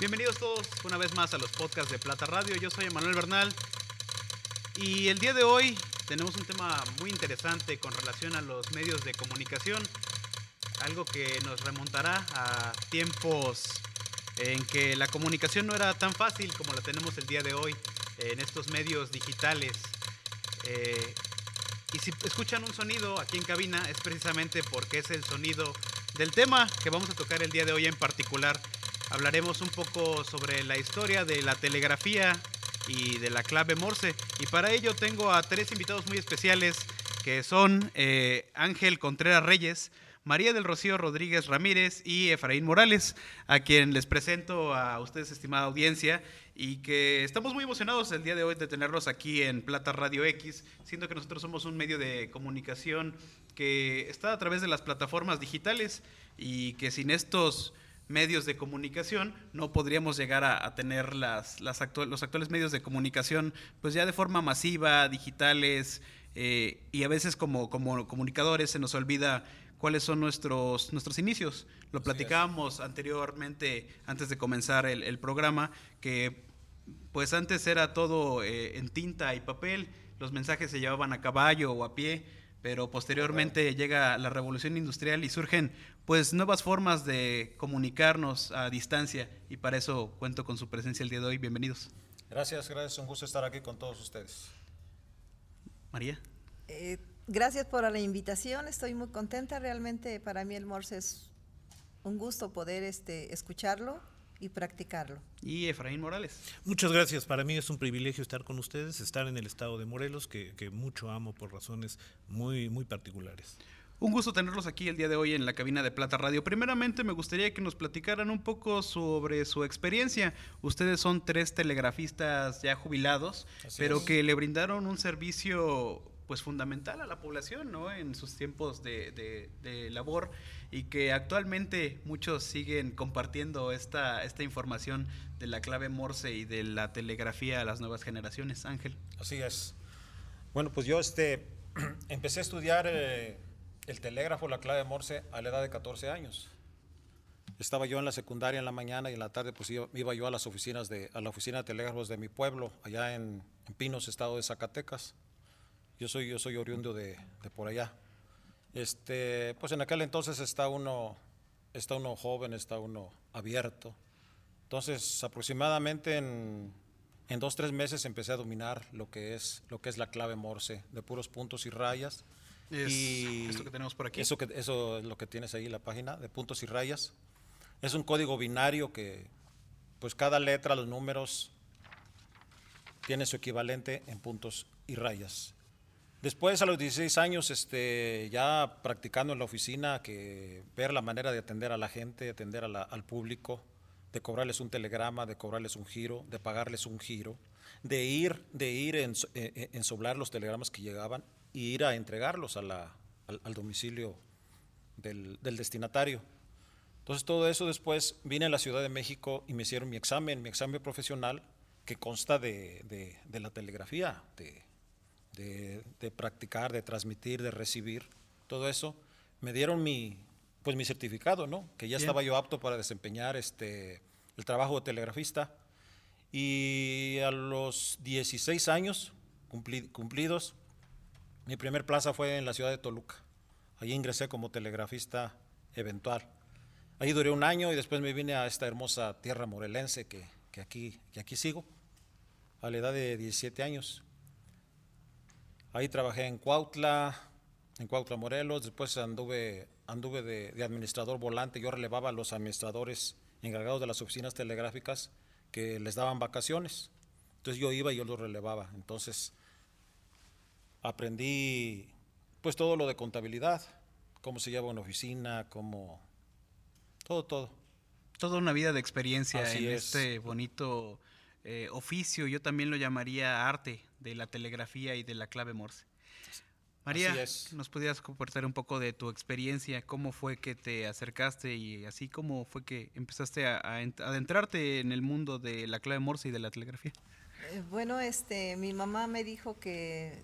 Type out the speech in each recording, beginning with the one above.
Bienvenidos todos una vez más a los podcasts de Plata Radio. Yo soy Emanuel Bernal y el día de hoy tenemos un tema muy interesante con relación a los medios de comunicación, algo que nos remontará a tiempos en que la comunicación no era tan fácil como la tenemos el día de hoy en estos medios digitales. Eh, y si escuchan un sonido aquí en cabina es precisamente porque es el sonido del tema que vamos a tocar el día de hoy en particular. Hablaremos un poco sobre la historia de la telegrafía y de la clave Morse. Y para ello tengo a tres invitados muy especiales que son eh, Ángel Contreras Reyes, María del Rocío Rodríguez Ramírez y Efraín Morales, a quien les presento a ustedes, estimada audiencia, y que estamos muy emocionados el día de hoy de tenerlos aquí en Plata Radio X, siendo que nosotros somos un medio de comunicación que está a través de las plataformas digitales y que sin estos medios de comunicación, no podríamos llegar a, tener las, las los actuales medios de comunicación, pues ya de forma masiva, digitales, eh, y a veces como, como comunicadores se nos olvida cuáles son nuestros, nuestros inicios. Lo platicábamos anteriormente, antes de comenzar el, programa, que pues antes era todo eh, en tinta y papel, los mensajes se llevaban a caballo o a pie, pero posteriormente llega la revolución industrial y surgen pues nuevas formas de comunicarnos a distancia y para eso cuento con su presencia el día de hoy. Bienvenidos. Gracias, gracias, un gusto estar aquí con todos ustedes. María. Eh, gracias por la invitación, estoy muy contenta, realmente para mí el Morse es un gusto poder este, escucharlo y practicarlo. Y Efraín Morales. Muchas gracias. Para mí es un privilegio estar con ustedes, estar en el estado de Morelos, que, que mucho amo por razones muy, muy particulares. Un gusto tenerlos aquí el día de hoy en la cabina de Plata Radio. Primeramente me gustaría que nos platicaran un poco sobre su experiencia. Ustedes son tres telegrafistas ya jubilados, pero que le brindaron un servicio pues fundamental a la población, ¿no? En sus tiempos de, labor y que actualmente muchos siguen compartiendo esta, esta información de la clave Morse y de la telegrafía a las nuevas generaciones. Ángel. Así es. Bueno, pues yo este, empecé a estudiar... Eh, el telégrafo, la clave Morse, a la edad de 14 años. Estaba yo en la secundaria en la mañana y en la tarde pues iba, yo a las oficinas de, a la oficina de telégrafos de mi pueblo, allá en, Pinos, estado de Zacatecas. Yo soy, yo soy oriundo de, por allá. Este, pues en aquel entonces está uno, está uno joven, está uno abierto. Entonces, aproximadamente en, en dos, tres meses empecé a dominar lo que es, lo que es la clave Morse, de puros puntos y rayas y esto que tenemos por aquí. Eso, que, eso es lo que tienes ahí, la página de puntos y rayas. Es un código binario que, pues cada letra, los números, tiene su equivalente en puntos y rayas. Después, a los 16 años, este, ya practicando en la oficina, que ver la manera de atender a la gente, atender al público, de cobrarles un telegrama, de cobrarles un giro, de pagarles un giro, de ir, de ir en, en, en soblar los telegramas que llegaban y ir a entregarlos al, domicilio del, destinatario. Entonces todo eso después vine a la Ciudad de México y me hicieron mi examen, mi examen profesional que consta de, la telegrafía, de, practicar, de transmitir, de recibir, todo eso. Me dieron mi, pues mi certificado, ¿no? Que ya estaba yo apto para desempeñar este, el trabajo de telegrafista. Y a los 16 años cumplidos, mi primer plaza fue en la ciudad de Toluca. Allí ingresé como telegrafista eventual. Allí duré un año y después me vine a esta hermosa tierra morelense que, aquí, que aquí sigo, a la edad de 17 años. Ahí trabajé en Cuautla, en Cuautla, Morelos. Después anduve, anduve de, de, administrador volante. Yo relevaba a los administradores encargados de las oficinas telegráficas que les daban vacaciones. Entonces yo iba y yo los relevaba. Entonces aprendí pues todo lo de contabilidad, cómo se lleva una oficina, cómo todo, todo. Toda una vida de experiencia en este bonito eh, oficio, yo también lo llamaría arte de la telegrafía y de la clave Morse. María, ¿nos podrías compartir un poco de tu experiencia? ¿Cómo fue que te acercaste y así cómo fue que empezaste a, adentrarte en el mundo de la clave Morse y de la telegrafía? Eh, bueno, este, mi mamá me dijo que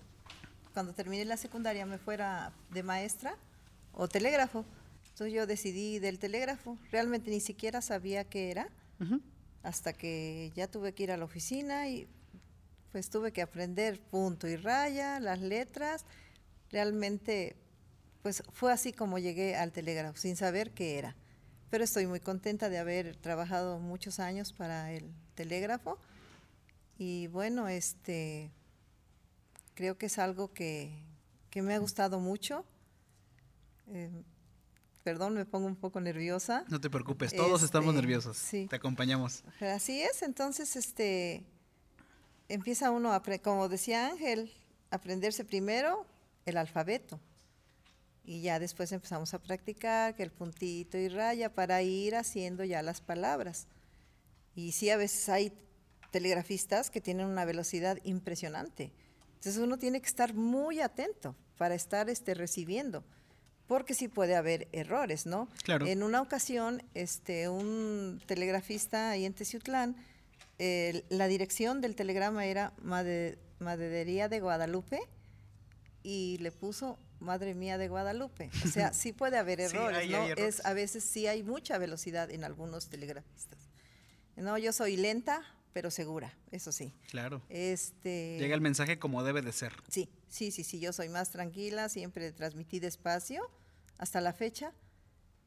cuando terminé la secundaria me fuera de maestra o telégrafo. Entonces yo decidí del telégrafo. Realmente ni siquiera sabía qué era. hasta que ya tuve que ir a la oficina y pues tuve que aprender punto y raya, las letras. Realmente, pues fue así como llegué al telégrafo, sin saber qué era. Pero estoy muy contenta de haber trabajado muchos años para el telégrafo. Y bueno, este creo que es algo que, que me ha gustado mucho. Eh, perdón, me pongo un poco nerviosa. No te preocupes, todos estamos Este, nerviosos. sí. Te acompañamos. Así es, entonces este empieza uno a, como decía Ángel, aprenderse primero el alfabeto. Y ya después empezamos a practicar que el puntito y raya para ir haciendo ya las palabras. Y sí, a veces hay telegrafistas que tienen una velocidad impresionante. Entonces uno tiene que estar muy atento para estar este, recibiendo, porque sí puede haber errores, ¿no? Claro. En una ocasión, este, un telegrafista ahí en Teciutlán, la dirección del telegrama era Maderería de Guadalupe y le puso Madre mía de Guadalupe. O sea, sí puede haber errores, ¿no? errores. Es, a veces sí hay mucha velocidad en algunos telegrafistas. No, yo soy lenta, pero segura, eso sí. Claro. Este, Llega el mensaje como debe de ser. Sí, sí, sí, sí, yo soy más tranquila, siempre transmití despacio hasta la fecha.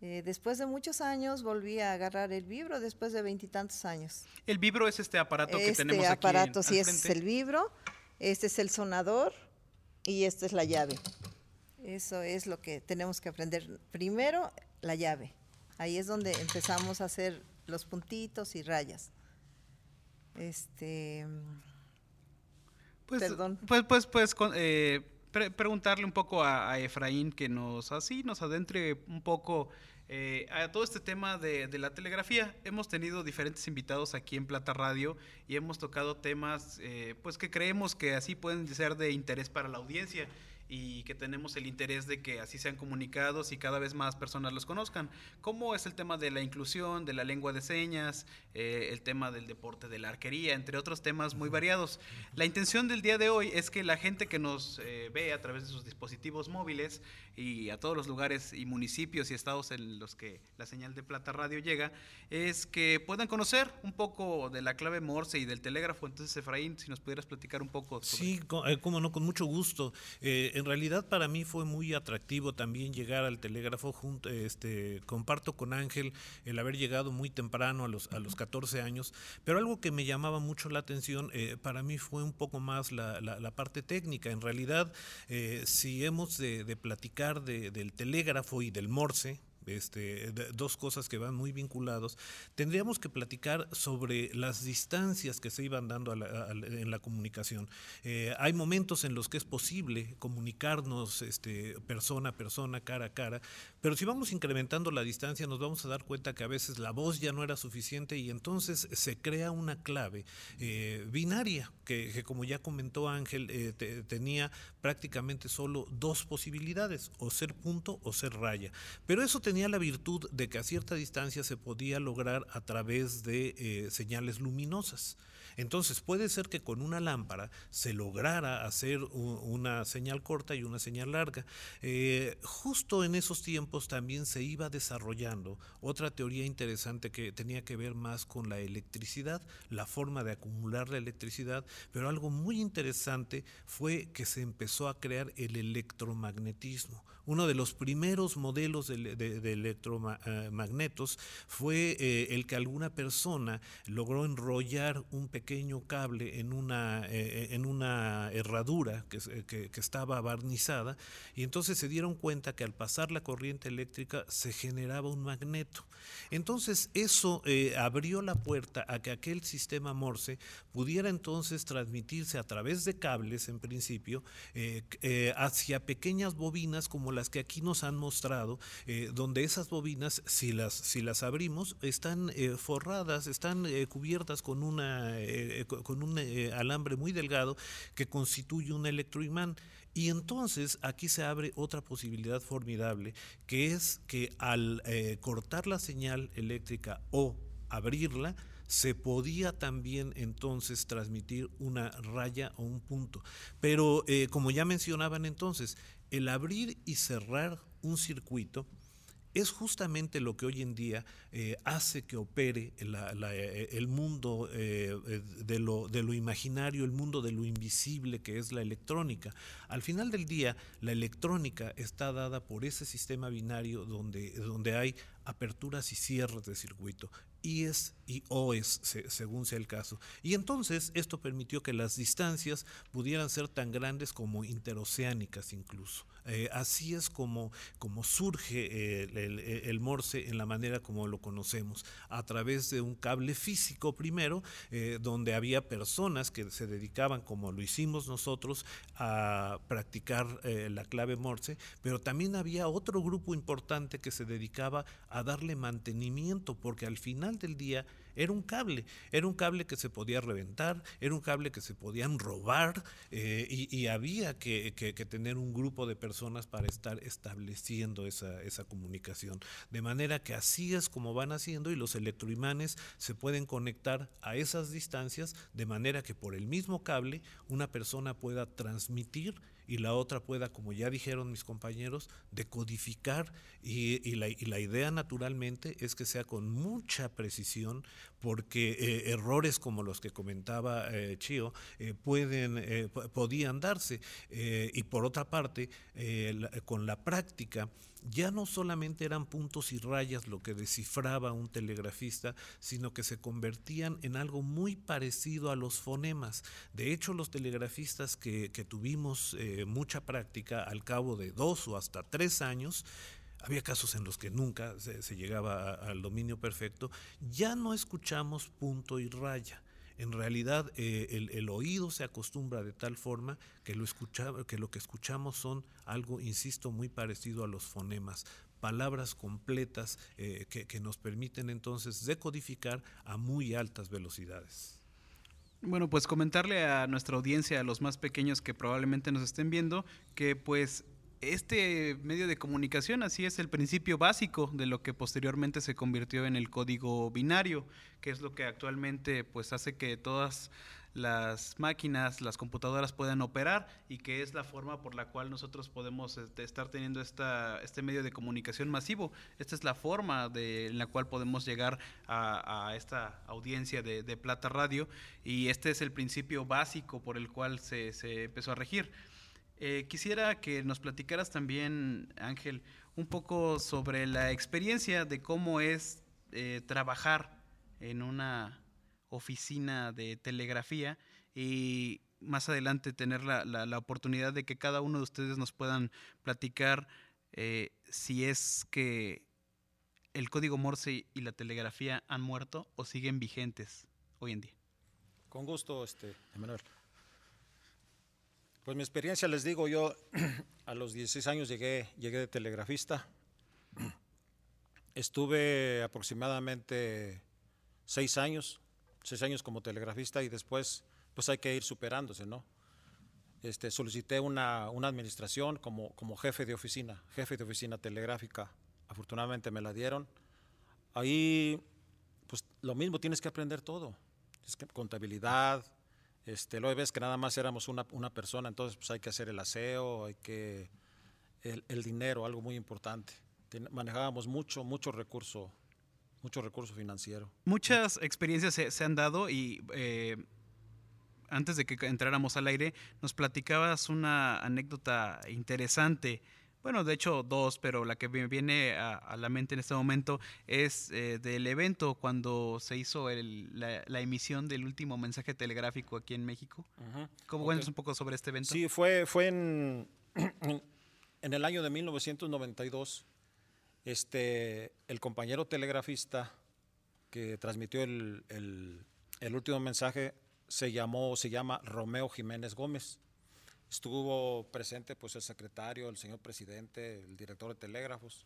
Eh, después de muchos años volví a agarrar el vibro, después de veintitantos años. El vibro es este aparato que este tenemos aquí. aparato al sí es frente. el vibro, este es el sonador y esta es la llave. Eso es lo que tenemos que aprender. Primero, la llave. Ahí es donde empezamos a hacer los puntitos y rayas. Este, Pues, Perdón. Pues, pues, pues, con- eh, pre- preguntarle un poco a, Efraín que nos así nos adentre un poco eh, a todo este tema de, de la telegrafía. Hemos tenido diferentes invitados aquí en Plata Radio y hemos tocado temas, eh, pues que creemos que así pueden ser de interés para la audiencia y que tenemos el interés de que así sean comunicados y cada vez más personas los conozcan. ¿Cómo es el tema de la inclusión, de la lengua de señas, eh, el tema del deporte de la arquería, entre otros temas muy variados? La intención del día de hoy es que la gente que nos eh, ve a través de sus dispositivos móviles y a todos los lugares y municipios y estados en los que la señal de Plata Radio llega, es que puedan conocer un poco de la clave Morse y del telégrafo. Entonces, Efraín, si nos pudieras platicar un poco sobre Sí, eh, cómo no, con mucho gusto. Eh, en realidad para mí fue muy atractivo también llegar al telégrafo. Junto, este, comparto con Ángel el haber llegado muy temprano a los, a los 14 años, pero algo que me llamaba mucho la atención eh, para mí fue un poco más la, la- la parte técnica. En realidad, eh, si hemos de, de platicar de- del telégrafo y del morse, este, dos cosas que van muy vinculados. Tendríamos que platicar sobre las distancias que se iban dando a la- a en la comunicación. Eh, hay momentos en los que es posible comunicarnos este, persona a persona, cara a cara, pero si vamos incrementando la distancia nos vamos a dar cuenta que a veces la voz ya no era suficiente y entonces se crea una clave eh, binaria que, que como ya comentó Ángel eh, te- tenía prácticamente solo dos posibilidades, o ser punto o ser raya. Pero eso tenía la virtud de que a cierta distancia se podía lograr a través de eh, señales luminosas. Entonces puede ser que con una lámpara se lograra hacer una señal corta y una señal larga. Eh, justo en esos tiempos también se iba desarrollando otra teoría interesante que tenía que ver más con la electricidad, la forma de acumular la electricidad, pero algo muy interesante fue que se empezó a crear el electromagnetismo. Uno de los primeros modelos de, electromagnetos fue eh, el que alguna persona logró enrollar un pequeño cable en una, eh, en una herradura que, que- estaba barnizada y entonces se dieron cuenta que al pasar la corriente eléctrica se generaba un magneto. Entonces eso eh, abrió la puerta a que aquel sistema Morse pudiera entonces transmitirse a través de cables en principio eh, eh, hacia pequeñas bobinas como que aquí nos han mostrado, eh, donde esas bobinas, si las, si las abrimos, están eh, forradas, están eh, cubiertas con, una, co- con un alambre muy delgado que constituye un electroimán. Y entonces aquí se abre otra posibilidad formidable, que es que al cortar la señal eléctrica o abrirla, se podía también entonces transmitir una raya o un punto. Pero como ya mencionaban entonces, el abrir y cerrar un circuito es justamente lo que hoy en día eh, hace que opere eh, el mundo eh, de, lo, de, lo, imaginario, el mundo de lo invisible que es la electrónica. Al final del día, la electrónica está dada por ese sistema binario donde, donde hay aperturas y cierres de circuito, IES y OES, según sea el caso. Y entonces esto permitió que las distancias pudieran ser tan grandes como interoceánicas incluso. Eh, así es como, como surge el, Morse en la manera como lo conocemos, a través de un cable físico primero, eh, donde había personas que se dedicaban, como lo hicimos nosotros, a practicar eh, la clave Morse, pero también había otro grupo importante que se dedicaba a darle mantenimiento, porque al final del día era un cable, era un cable que se podía reventar, era un cable que se podían robar eh, y, había que, tener un grupo de personas para estar estableciendo esa, esa comunicación. De manera que así es como van haciendo y los electroimanes se pueden conectar a esas distancias de manera que por el mismo cable una persona pueda transmitir y la otra pueda, como ya dijeron mis compañeros, decodificar y, la, idea naturalmente es que sea con mucha precisión porque eh, errores como los que comentaba eh, Chio eh, pueden, podían darse y por otra parte con la práctica ya no solamente eran puntos y rayas lo que descifraba un telegrafista, sino que se convertían en algo muy parecido a los fonemas. De hecho, los telegrafistas que, tuvimos eh, mucha práctica al cabo de dos o hasta tres años, había casos en los que nunca se, llegaba al dominio perfecto, ya no escuchamos punto y raya en realidad eh, el, oído se acostumbra de tal forma que lo, que que escuchamos son algo, insisto, muy parecido a los fonemas, palabras completas eh, que, nos permiten entonces decodificar a muy altas velocidades. Bueno, pues comentarle a nuestra audiencia, a los más pequeños que probablemente nos estén viendo, que pues este medio de comunicación así es el principio básico de lo que posteriormente se convirtió en el código binario, que es lo que actualmente pues hace que todas las máquinas, las computadoras puedan operar y que es la forma por la cual nosotros podemos este, estar teniendo esta, este medio de comunicación masivo. Esta es la forma de, en la cual podemos llegar a, esta audiencia de, Plata Radio y este es el principio básico por el cual se, se empezó a regir. Eh, quisiera que nos platicaras también, Ángel, un poco sobre la experiencia de cómo es eh, trabajar en una oficina de telegrafía y más adelante tener la, oportunidad de que cada uno de ustedes nos puedan platicar eh, si es que el código Morse y la telegrafía han muerto o siguen vigentes hoy en día. Con gusto, este, Emanuel. Pues mi experiencia, les digo, yo a los 16 años llegué, llegué de telegrafista. Estuve aproximadamente seis años, seis años como telegrafista y después pues hay que ir superándose, ¿no? Este, solicité una, una administración como, como jefe de oficina, jefe de oficina telegráfica. Afortunadamente me la dieron. Ahí, pues lo mismo, tienes que aprender todo. Es que contabilidad, este, luego ves que nada más éramos una, persona, entonces pues hay que hacer el aseo, hay que el, el dinero, algo muy importante. manejábamos mucho, mucho recurso, mucho recurso financiero. Muchas experiencias se, se han dado y eh, antes de que entráramos al aire nos platicabas una anécdota interesante bueno, de hecho dos, pero la que me viene a, la mente en este momento es eh, del evento cuando se hizo la, emisión del último mensaje telegráfico aquí en México. ¿Cómo okay. un poco sobre este evento? Sí, fue, fue en, en el año de 1992. Este, el compañero telegrafista que transmitió el, el último mensaje se llamó, se llama Romeo Jiménez Gómez. Estuvo presente pues el secretario, el señor presidente, el director de telégrafos.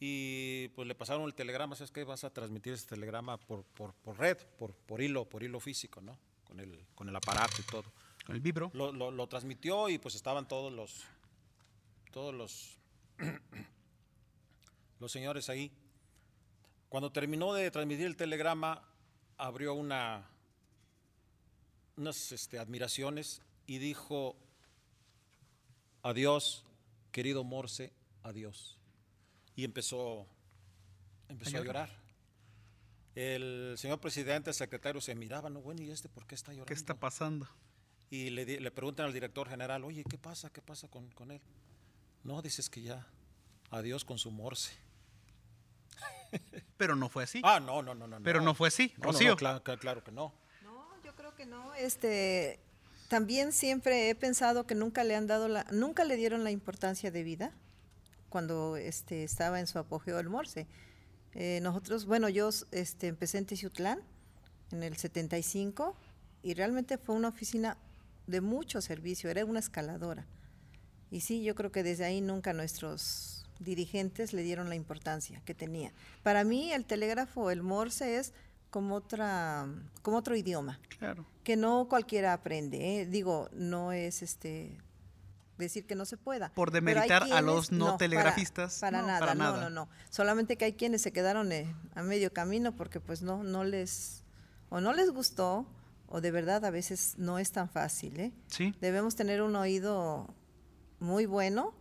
Y pues le pasaron el telegrama, ¿sabes qué? Vas a transmitir ese telegrama por, por, por red, por, por hilo, por hilo físico, ¿no? Con el, con el aparato y todo. Con el vibro. Lo, lo, lo transmitió y pues estaban todos los, todos los, los señores ahí. Cuando terminó de transmitir el telegrama, abrió una, unas este, admiraciones y dijo, adiós, querido Morse, adiós. y empezó, empezó ¿A llorar. El señor presidente, el secretario se miraba, no, bueno, ¿y este por qué está llorando? ¿Qué está pasando? Y le, le preguntan al director general, oye, ¿qué pasa? ¿Qué pasa con, con él? No, dices que ya, adiós con su morse. Pero no fue así. Ah, no, no, no, no. Pero no fue así, No, Rocío. no, claro, claro- claro que no. No, yo creo que no. Este, también siempre he pensado que nunca le han dado nunca le dieron la importancia de vida cuando este, estaba en su apogeo el Morse. Eh, nosotros, bueno, yo este, empecé en Teciutlán en el 75 y realmente fue una oficina de mucho servicio, era una escaladora. Y sí, yo creo que desde ahí nunca nuestros dirigentes le dieron la importancia que tenía. Para mí el telégrafo, el Morse es como otra, como otro idioma Claro. que no cualquiera aprende. ¿eh? Digo, no es este decir que no se pueda. Por demeritar a los no telegrafistas, Para, no, nada, para no, no, no. Solamente que hay quienes se quedaron eh, a medio camino porque pues no, no les, o no les gustó, o de verdad a veces no es tan fácil, ¿eh? Sí. Debemos tener un oído muy bueno,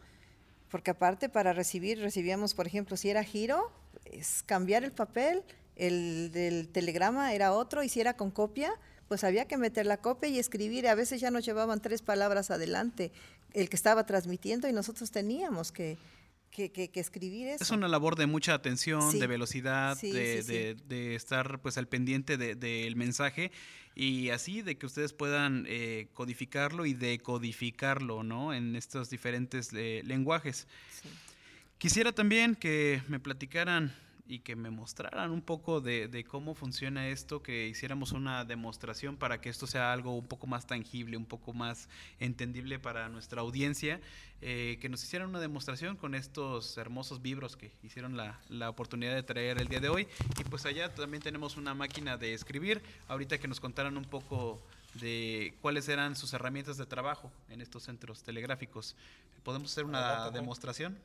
porque aparte para recibir, recibíamos, por ejemplo, si era giro, es cambiar el papel, el del telegrama era otro, y si era con copia, pues había que meter la copia y escribir. A veces ya nos llevaban tres palabras adelante el que estaba transmitiendo y nosotros teníamos que, que, que- que escribir eso. Es una labor de mucha atención, Sí. de velocidad, Sí, de, sí, de- de estar pues al pendiente de- del mensaje y así de que ustedes puedan eh, codificarlo y decodificarlo, ¿no? En estos diferentes eh, lenguajes. Quisiera también que me platicaran y que me mostraran un poco de, de cómo funciona esto, que hiciéramos una demostración para que esto sea algo un poco más tangible, un poco más entendible para nuestra audiencia, eh, que nos hicieran una demostración con estos hermosos vibros que hicieron la, la oportunidad de traer el día de hoy. Y pues allá también tenemos una máquina de escribir, ahorita que nos contaran un poco de cuáles eran sus herramientas de trabajo en estos centros telegráficos. ¿Podemos hacer una demostración?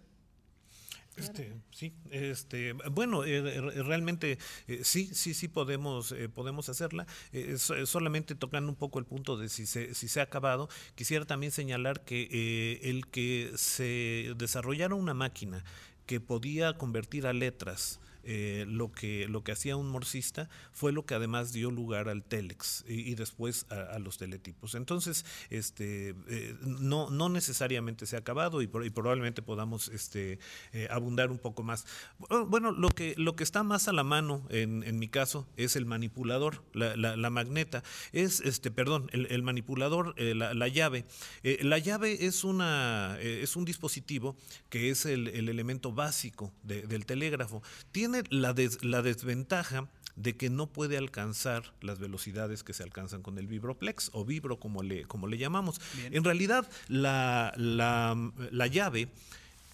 Este, sí, este, bueno, eh, eh, realmente eh, sí, sí, sí podemos, eh, podemos hacerla. Eh, so- solamente tocando un poco el punto de si se, si se ha acabado, quisiera también señalar que eh, el que se desarrollara una máquina que podía convertir a letras eh, lo, que, lo que hacía un morsista fue lo que además dio lugar al telex y, después a, los teletipos. Entonces, este, eh, no, no necesariamente se ha acabado y, probablemente podamos este, eh, abundar un poco más. Bu- Bueno, lo que, lo que está más a la mano en, mi caso es el manipulador, la, la- la magneta. Es, este, perdón, el, manipulador, la, la llave. La llave es, una, es un dispositivo que es el, el elemento básico de- del telégrafo. La, des- la desventaja de que no puede alcanzar las velocidades que se alcanzan con el vibroplex o vibro como le, como le llamamos. Bien. En realidad, la, la, la llave...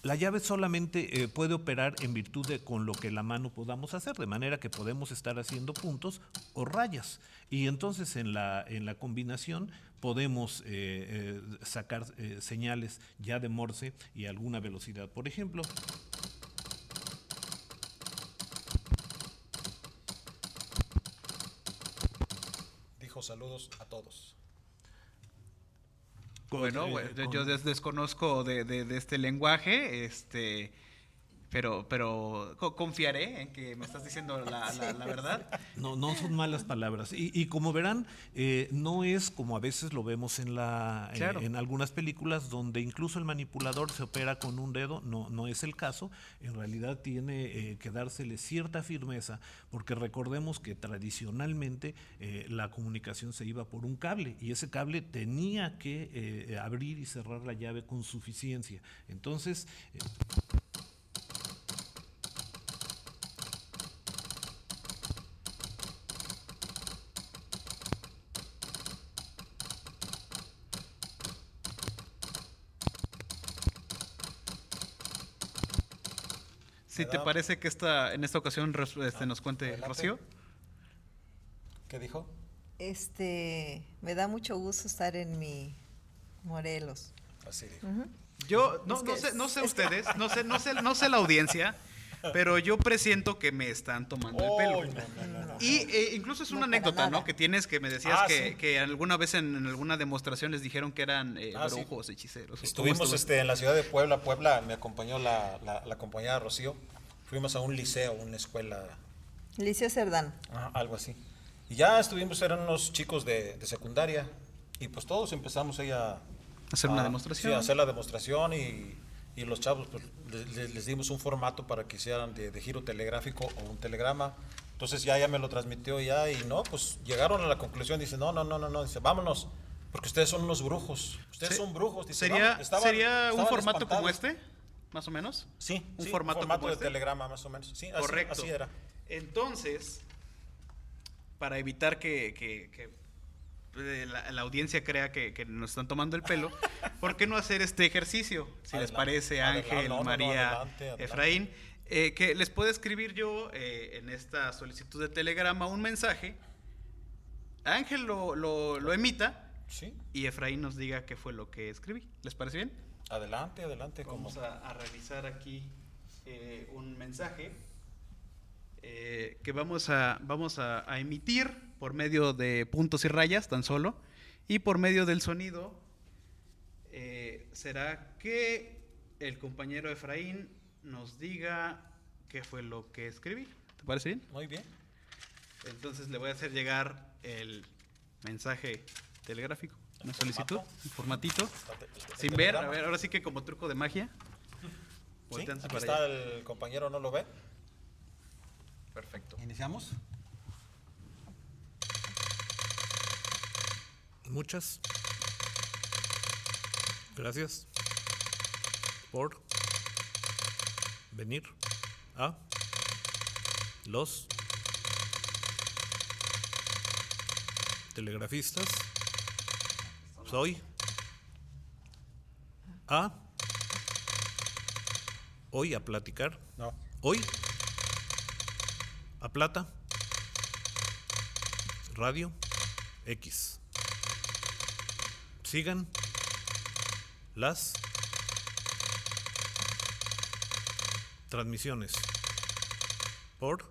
La llave solamente eh, puede operar en virtud de con lo que la mano podamos hacer, de manera que podemos estar haciendo puntos o rayas. Y entonces en la, en la combinación podemos eh, eh, sacar señales ya de Morse y alguna velocidad. Por ejemplo, Saludos a todos. Bueno, yo des- desconozco de, de- de este lenguaje, este, pero, pero co- confiaré en que me estás diciendo la, la- la verdad. No, no son malas palabras. Y, y como verán, eh, no es como a veces lo vemos en, la, eh, en algunas películas donde incluso el manipulador se opera con un dedo. No, no es el caso. En realidad tiene eh, que dársele cierta firmeza porque recordemos que tradicionalmente eh, la comunicación se iba por un cable y ese cable tenía que eh, abrir y cerrar la llave con suficiencia. Entonces, te parece que esta, en esta ocasión este, nos cuente Adelante. Rocío. ¿Qué dijo? Este, me da mucho gusto estar en mi Morelos. Así dijo. Yo no, no sé, no sé ustedes, no sé, no sé, no sé la audiencia, pero yo presiento que me están tomando el pelo. Ay, no, no, no, no. Y eh, incluso es No, una anécdota, ¿no? Que tienes que me decías Ah, que, sí. que alguna vez en, en alguna demostración les dijeron que eran eh, Ah, sí. brujos, hechiceros. ¿Cómo Estuvimos este, en la ciudad de Puebla. Puebla me acompañó la, la, la compañera Rocío. Fuimos a un liceo, una escuela, Liceo Cerdán. ajá, algo así. Y ya estuvimos, eran unos chicos de, de secundaria, y pues todos empezamos ahí a... Hacer una a- demostración. Sí, a hacer la demostración y, y los chavos pues, le- le- les, dimos un formato para que hicieran de, de giro telegráfico o un telegrama. Entonces ya, ya me lo transmitió ya y no, pues llegaron a la conclusión, dice, no, no, no, no, no, dice, vámonos, porque ustedes son unos brujos, ustedes Se- son brujos. Dice, ¿Sería. Estaban- ¿sería un estaban formato como espantados. este? Más o menos. Sí, un sí, formato, un formato como de este. telegrama más o menos. Sí, así- Correcto. Así, era. Entonces, para evitar que, que- que, eh, la, la audiencia crea que, que nos están tomando el pelo, ¿por qué no hacer este ejercicio? Si les Adelante, parece, adelante, Ángel, no, no, no, María, adelante, adelante. Efraín, eh, que les puedo escribir yo eh, en esta solicitud de telegrama un mensaje, Ángel lo, lo- lo emita Sí, y Efraín nos diga qué fue lo que escribí. ¿Les parece bien? Adelante, adelante. Vamos a, a revisar aquí eh, un mensaje eh, que vamos, a, vamos a, a emitir por medio de puntos y rayas tan solo y por medio del sonido eh, será que el compañero Efraín nos diga qué fue lo que escribí. ¿Te parece bien? Muy bien. Entonces le voy a hacer llegar el mensaje telegráfico, una ¿El solicitud, un formatito. Sin ver, a ver, ahora sí que como truco de magia. Sí, Volteanse aquí para está allá. el compañero, ¿no lo ve? Perfecto. ¿Iniciamos? Muchas gracias por venir a los telegrafistas. Soy a hoy a platicar. No. Hoy a plata. Radio X. Sigan las transmisiones por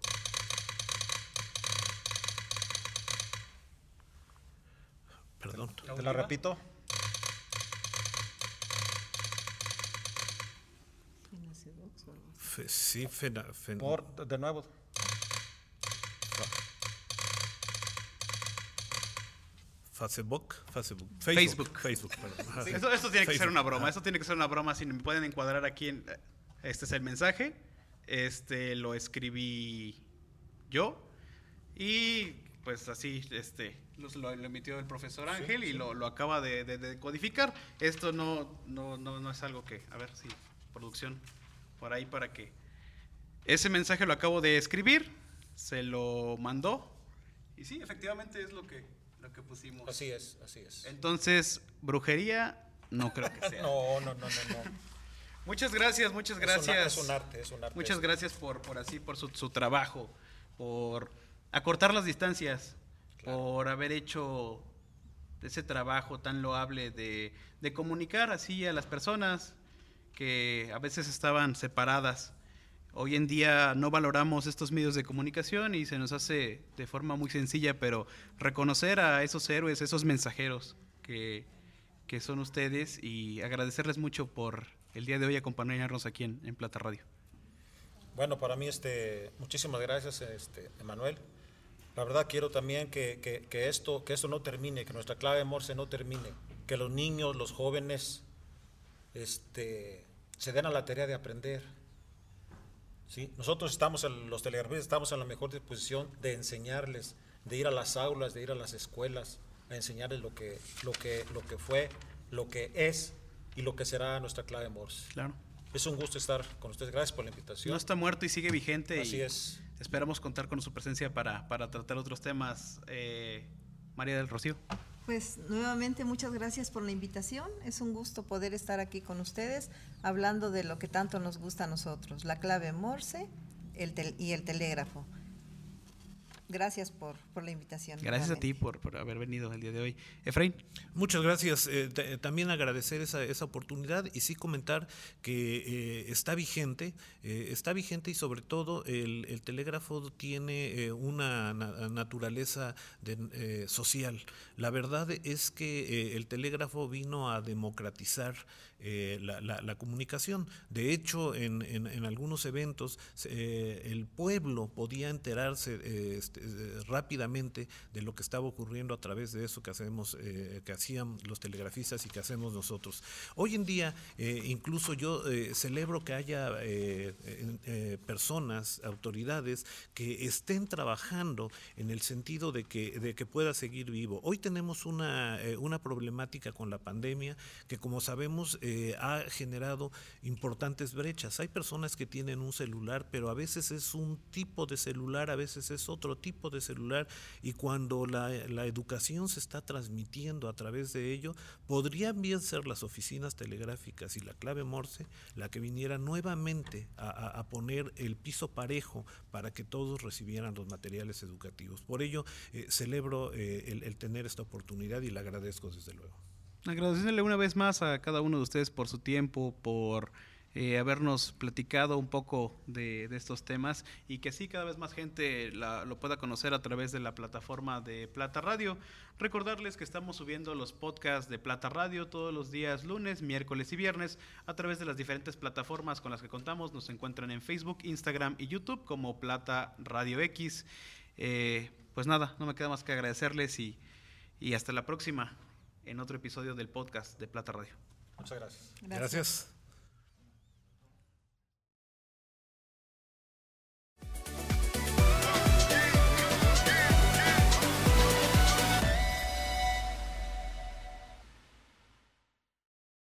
Te la repito. Fe- sí fena- fen- Por, de nuevo. Facebook Facebook Facebook. Facebook perdón. Ajá. Sí, Eso, esto tiene que ser Facebook, una broma. Esto tiene que ser una broma. Si me pueden encuadrar aquí en. Este es el mensaje. Este lo escribí yo. Y pues así, este. Lo, lo emitió el profesor Ángel y Lo, lo acaba de, de- de codificar. Esto no, no, no, no es algo que. A ver si. Producción. Por ahí para que. Ese mensaje lo acabo de escribir. Se lo mandó. Y sí, efectivamente es lo que, lo que pusimos. Así es, así es. Entonces, brujería, no creo que sea. No, no, no, no. no. Muchas gracias, muchas Es un- gracias. Es un, arte, es un arte. Muchas gracias por, por así, por su, su trabajo, por acortar las distancias, por haber hecho ese trabajo tan loable de, de comunicar así a las personas que a veces estaban separadas. Hoy en día no valoramos estos medios de comunicación y se nos hace de forma muy sencilla, pero reconocer a esos héroes, esos mensajeros que, que son ustedes y agradecerles mucho por el día de hoy acompañarnos aquí en, en Plata Radio. Bueno, para mí, este, muchísimas gracias, este, Emanuel. La verdad quiero también que, que- que esto, que esto no termine, que nuestra clave de Morse no termine, que los niños, los jóvenes, este, se den a la tarea de aprender. ¿sí? Nosotros estamos, en, los telegrafistas estamos en la mejor disposición de enseñarles, de ir a las aulas, de ir a las escuelas, a enseñarles lo que, lo que, lo que fue, lo que es y lo que será nuestra clave Morse. Claro. Es un gusto estar con ustedes. Gracias por la invitación. No está muerto y sigue vigente. Así y es. Esperamos contar con su presencia para, para tratar otros temas. Eh, María del Rocío. Pues nuevamente muchas gracias por la invitación. Es un gusto poder estar aquí con ustedes hablando de lo que tanto nos gusta a nosotros, la clave Morse el y el telégrafo. Gracias por, por la invitación. Gracias a ti por, por haber venido el día de hoy. Efraín. Muchas gracias. Eh, también agradecer esa, esa oportunidad y sí comentar que eh, está vigente, eh, está vigente y sobre todo el, el telégrafo tiene eh, una na- naturaleza de, eh, social. La verdad es que eh, el telégrafo vino a democratizar eh, la, comunicación. De hecho, en, algunos eventos eh, el pueblo podía enterarse eh, este, rápidamente de lo que estaba ocurriendo a través de eso que hacemos, que hacían los telegrafistas y que hacemos nosotros. Hoy en día, incluso yo celebro que haya personas, autoridades que estén trabajando en el sentido de que, de que pueda seguir vivo. Hoy tenemos una, una problemática con la pandemia que, como sabemos, eh, ha generado importantes brechas. Hay personas que tienen un celular, pero a veces es un tipo de celular, a veces es otro tipo de celular, y cuando la, la educación se está transmitiendo a través de ello, podrían bien ser las oficinas telegráficas y la clave Morse la que viniera nuevamente a, poner el piso parejo para que todos recibieran los materiales educativos. Por ello, eh, celebro eh, el, el tener esta oportunidad y le agradezco desde luego. Agradeciéndole una vez más a cada uno de ustedes por su tiempo, por eh, habernos platicado un poco de, estos temas y que así cada vez más gente la- lo pueda conocer a través de la plataforma de Plata Radio. Recordarles que estamos subiendo los podcasts de Plata Radio todos los días lunes, miércoles y viernes a través de las diferentes plataformas con las que contamos. Nos encuentran en Facebook, Instagram y YouTube como Plata Radio X. Eh, pues nada, no me queda más que agradecerles y hasta la próxima en otro episodio del podcast de Plata Radio. Muchas gracias. Gracias.